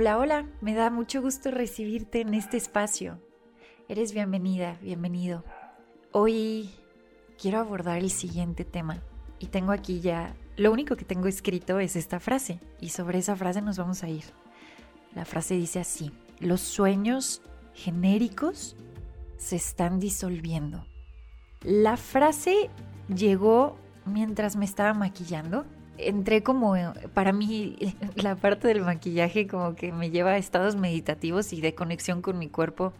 Hola, hola, me da mucho gusto recibirte en este espacio. Eres bienvenida, bienvenido. Hoy quiero abordar el siguiente tema y tengo aquí ya, lo único que tengo escrito es esta frase y sobre esa frase nos vamos a ir. La frase dice así, los sueños genéricos se están disolviendo. La frase llegó mientras me estaba maquillando entré como, para mí, la parte del maquillaje como que me lleva a estados meditativos y de conexión con mi cuerpo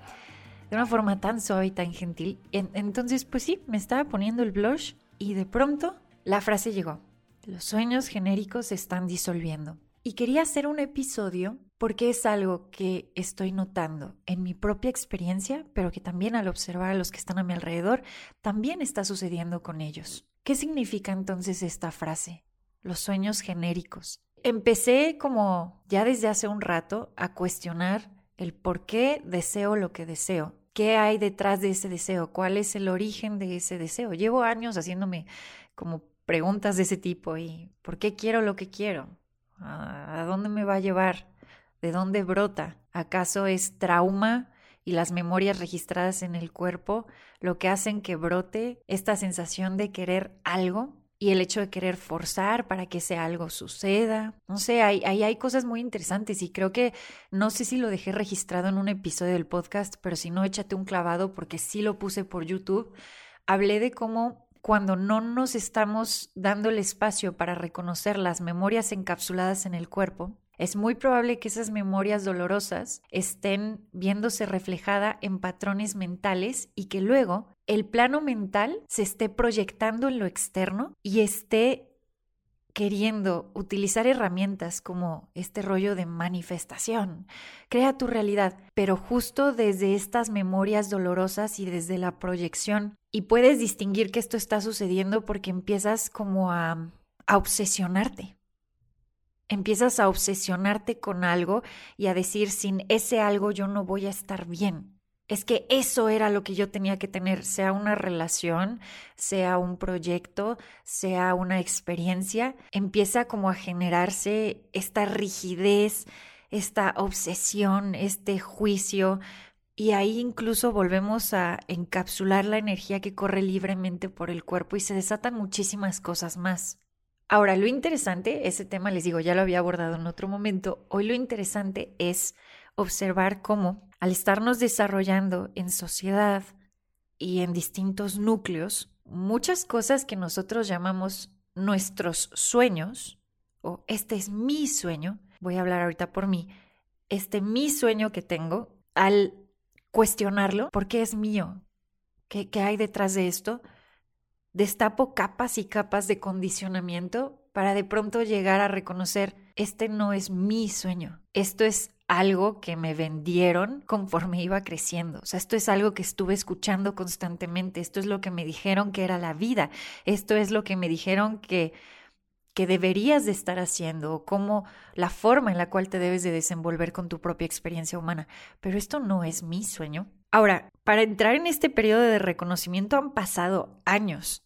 de una forma tan suave y tan gentil. entonces, pues sí, me estaba poniendo el blush y de pronto la frase llegó. Los sueños genéricos se están disolviendo. Y quería hacer un episodio porque es algo que estoy notando en mi propia experiencia, pero que también al observar a los que están a mi alrededor, también está sucediendo con ellos. ¿Qué significa entonces esta frase? Los sueños genéricos. Empecé como ya desde hace un rato a cuestionar el por qué deseo lo que deseo. ¿Qué hay detrás de ese deseo? ¿Cuál es el origen de ese deseo? Llevo años haciéndome como preguntas de ese tipo y ¿por qué quiero lo que quiero? ¿A dónde me va a llevar? ¿De dónde brota? ¿Acaso es trauma y las memorias registradas en el cuerpo lo que hacen que brote esta sensación de querer algo? Y el hecho de querer forzar para que ese algo suceda. No sé, ahí hay, hay, cosas muy interesantes y creo que no sé si lo dejé registrado en un episodio del podcast, pero si no, échate un clavado porque sí lo puse por YouTube. Hablé de cómo cuando no nos estamos dando el espacio para reconocer las memorias encapsuladas en el cuerpo, es muy probable que esas memorias dolorosas estén viéndose reflejada en patrones mentales y que luego el plano mental se esté proyectando en lo externo y esté queriendo utilizar herramientas como este rollo de manifestación. Crea tu realidad, pero justo desde estas memorias dolorosas y desde la proyección. Y puedes distinguir que esto está sucediendo porque empiezas como a, a obsesionarte empiezas a obsesionarte con algo y a decir, sin ese algo yo no voy a estar bien. Es que eso era lo que yo tenía que tener, sea una relación, sea un proyecto, sea una experiencia, empieza como a generarse esta rigidez, esta obsesión, este juicio, y ahí incluso volvemos a encapsular la energía que corre libremente por el cuerpo y se desatan muchísimas cosas más. Ahora, lo interesante, ese tema les digo, ya lo había abordado en otro momento, hoy lo interesante es observar cómo al estarnos desarrollando en sociedad y en distintos núcleos, muchas cosas que nosotros llamamos nuestros sueños, o este es mi sueño, voy a hablar ahorita por mí, este mi sueño que tengo, al cuestionarlo, ¿por qué es mío? ¿Qué, qué hay detrás de esto? Destapo capas y capas de condicionamiento para de pronto llegar a reconocer, este no es mi sueño, esto es algo que me vendieron conforme iba creciendo. O sea, esto es algo que estuve escuchando constantemente, esto es lo que me dijeron que era la vida, esto es lo que me dijeron que que deberías de estar haciendo o como la forma en la cual te debes de desenvolver con tu propia experiencia humana. Pero esto no es mi sueño, Ahora, para entrar en este periodo de reconocimiento han pasado años.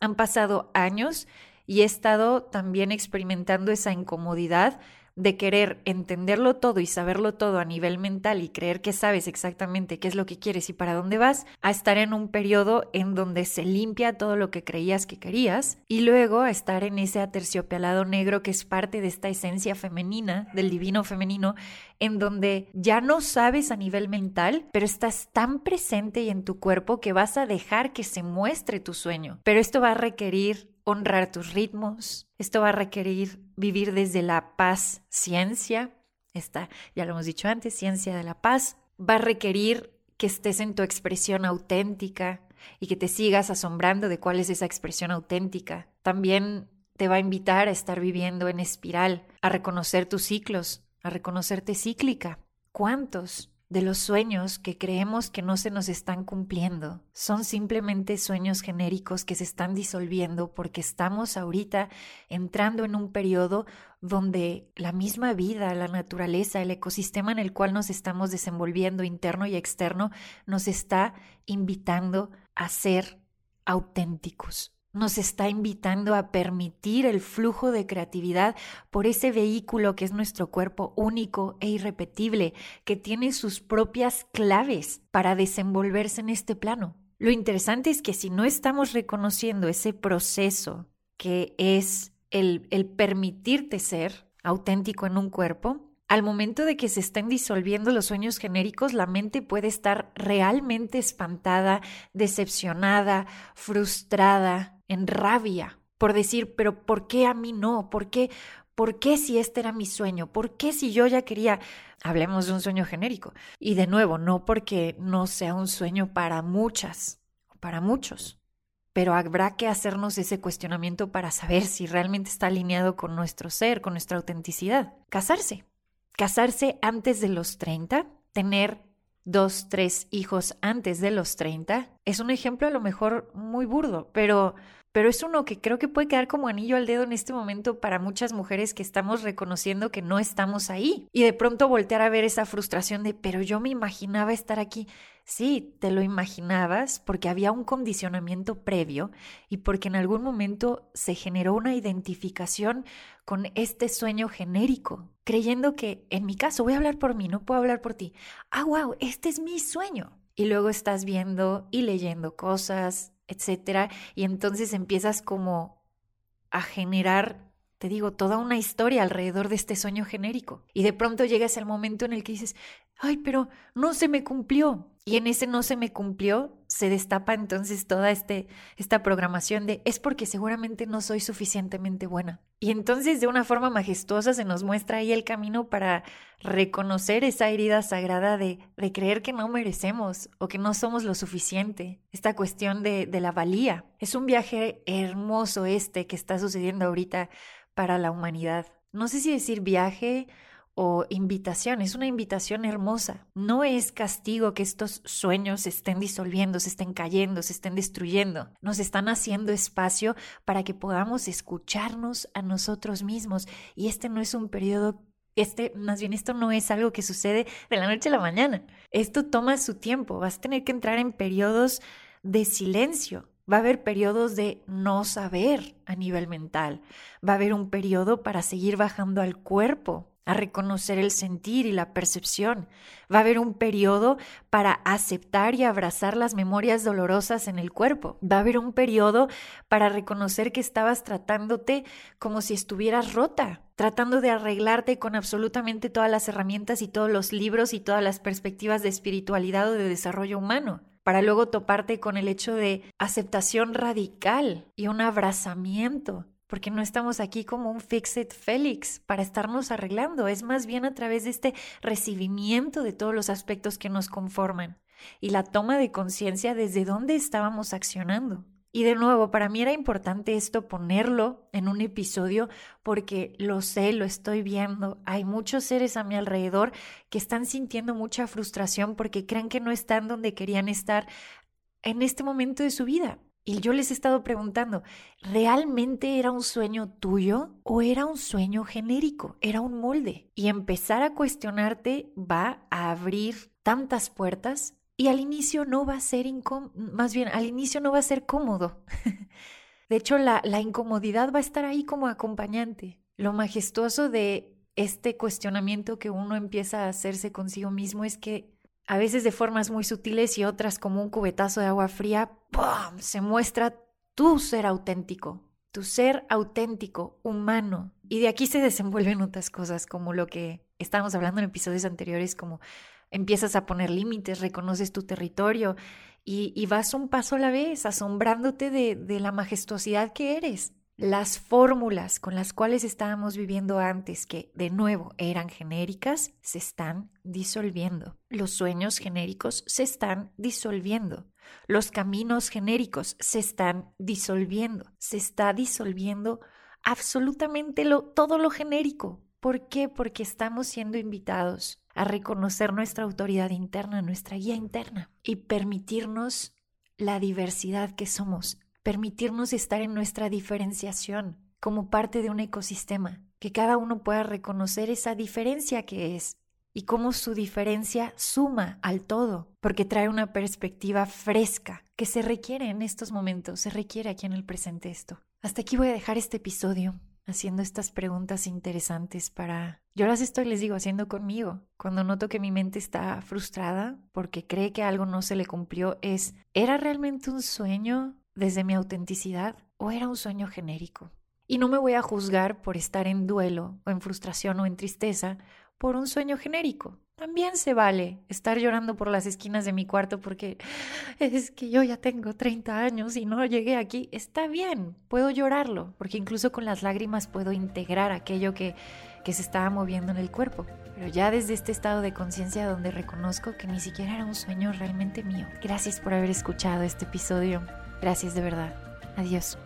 Han pasado años y he estado también experimentando esa incomodidad de querer entenderlo todo y saberlo todo a nivel mental y creer que sabes exactamente qué es lo que quieres y para dónde vas, a estar en un periodo en donde se limpia todo lo que creías que querías y luego a estar en ese aterciopelado negro que es parte de esta esencia femenina, del divino femenino, en donde ya no sabes a nivel mental, pero estás tan presente y en tu cuerpo que vas a dejar que se muestre tu sueño. Pero esto va a requerir honrar tus ritmos. Esto va a requerir vivir desde la paz, ciencia. Esta, ya lo hemos dicho antes, ciencia de la paz. Va a requerir que estés en tu expresión auténtica. y que te sigas asombrando de cuál es esa expresión auténtica. También te va a invitar a estar viviendo en espiral, a reconocer tus ciclos, a reconocerte cíclica. ¿Cuántos de los sueños que creemos que no se nos están cumpliendo. Son simplemente sueños genéricos que se están disolviendo porque estamos ahorita entrando en un periodo donde la misma vida, la naturaleza, el ecosistema en el cual nos estamos desenvolviendo interno y externo nos está invitando a ser auténticos nos está invitando a permitir el flujo de creatividad por ese vehículo que es nuestro cuerpo único e irrepetible, que tiene sus propias claves para desenvolverse en este plano. Lo interesante es que si no estamos reconociendo ese proceso que es el, el permitirte ser auténtico en un cuerpo, al momento de que se estén disolviendo los sueños genéricos, la mente puede estar realmente espantada, decepcionada, frustrada, en rabia, por decir, pero ¿por qué a mí no? ¿Por qué? ¿Por qué si este era mi sueño? ¿Por qué si yo ya quería? Hablemos de un sueño genérico. Y de nuevo, no porque no sea un sueño para muchas, para muchos, pero habrá que hacernos ese cuestionamiento para saber si realmente está alineado con nuestro ser, con nuestra autenticidad. Casarse casarse antes de los 30, tener dos, tres hijos antes de los 30, es un ejemplo a lo mejor muy burdo, pero pero es uno que creo que puede quedar como anillo al dedo en este momento para muchas mujeres que estamos reconociendo que no estamos ahí y de pronto voltear a ver esa frustración de, pero yo me imaginaba estar aquí. Sí, te lo imaginabas porque había un condicionamiento previo y porque en algún momento se generó una identificación con este sueño genérico, creyendo que, en mi caso, voy a hablar por mí, no puedo hablar por ti. Ah, wow, este es mi sueño. Y luego estás viendo y leyendo cosas, etcétera, y entonces empiezas como a generar, te digo, toda una historia alrededor de este sueño genérico. Y de pronto llegas al momento en el que dices, ay, pero no se me cumplió. Y en ese no se me cumplió, se destapa entonces toda este, esta programación de es porque seguramente no soy suficientemente buena. Y entonces de una forma majestuosa se nos muestra ahí el camino para reconocer esa herida sagrada de, de creer que no merecemos o que no somos lo suficiente. Esta cuestión de, de la valía. Es un viaje hermoso este que está sucediendo ahorita para la humanidad. No sé si decir viaje o invitación, es una invitación hermosa. No es castigo que estos sueños se estén disolviendo, se estén cayendo, se estén destruyendo. Nos están haciendo espacio para que podamos escucharnos a nosotros mismos. Y este no es un periodo este, más bien esto no es algo que sucede de la noche a la mañana. Esto toma su tiempo. Vas a tener que entrar en periodos de silencio. Va a haber periodos de no saber a nivel mental. Va a haber un periodo para seguir bajando al cuerpo, a reconocer el sentir y la percepción. Va a haber un periodo para aceptar y abrazar las memorias dolorosas en el cuerpo. Va a haber un periodo para reconocer que estabas tratándote como si estuvieras rota, tratando de arreglarte con absolutamente todas las herramientas y todos los libros y todas las perspectivas de espiritualidad o de desarrollo humano para luego toparte con el hecho de aceptación radical y un abrazamiento porque no estamos aquí como un fixed Félix para estarnos arreglando, es más bien a través de este recibimiento de todos los aspectos que nos conforman y la toma de conciencia desde dónde estábamos accionando. Y de nuevo, para mí era importante esto ponerlo en un episodio porque lo sé, lo estoy viendo. Hay muchos seres a mi alrededor que están sintiendo mucha frustración porque creen que no están donde querían estar en este momento de su vida. Y yo les he estado preguntando, ¿realmente era un sueño tuyo o era un sueño genérico? Era un molde. Y empezar a cuestionarte va a abrir tantas puertas y al inicio no va a ser incómodo, más bien al inicio no va a ser cómodo. de hecho, la, la incomodidad va a estar ahí como acompañante. Lo majestuoso de este cuestionamiento que uno empieza a hacerse consigo mismo es que a veces de formas muy sutiles y otras como un cubetazo de agua fría, ¡pum! se muestra tu ser auténtico, tu ser auténtico, humano. Y de aquí se desenvuelven otras cosas como lo que estábamos hablando en episodios anteriores, como empiezas a poner límites, reconoces tu territorio y, vas un paso a la vez, asombrándote de la majestuosidad que eres. Las fórmulas con las cuales estábamos viviendo antes, que de nuevo eran genéricas, se están disolviendo. Los sueños genéricos se están disolviendo. Los caminos genéricos se están disolviendo, se está disolviendo absolutamente todo lo genérico. ¿Por qué? Porque estamos siendo invitados a reconocer nuestra autoridad interna, nuestra guía interna y permitirnos la diversidad que somos, permitirnos estar en nuestra diferenciación como parte de un ecosistema, que cada uno pueda reconocer esa diferencia que es y cómo su diferencia suma al todo, porque trae una perspectiva fresca que se requiere en estos momentos, se requiere aquí en el presente esto. Hasta aquí voy a dejar este episodio haciendo estas preguntas interesantes para... Yo las estoy, les digo, haciendo conmigo. Cuando noto que mi mente está frustrada porque cree que algo no se le cumplió, es, ¿era realmente un sueño desde mi autenticidad o era un sueño genérico? Y no me voy a juzgar por estar en duelo o en frustración o en tristeza por un sueño genérico. También se vale estar llorando por las esquinas de mi cuarto porque es que yo ya tengo 30 años y no llegué aquí. Está bien, puedo llorarlo, porque incluso con las lágrimas puedo integrar aquello que, que se estaba moviendo en el cuerpo. Pero ya desde este estado de conciencia donde reconozco que ni siquiera era un sueño realmente mío. Gracias por haber escuchado este episodio. Gracias de verdad. Adiós.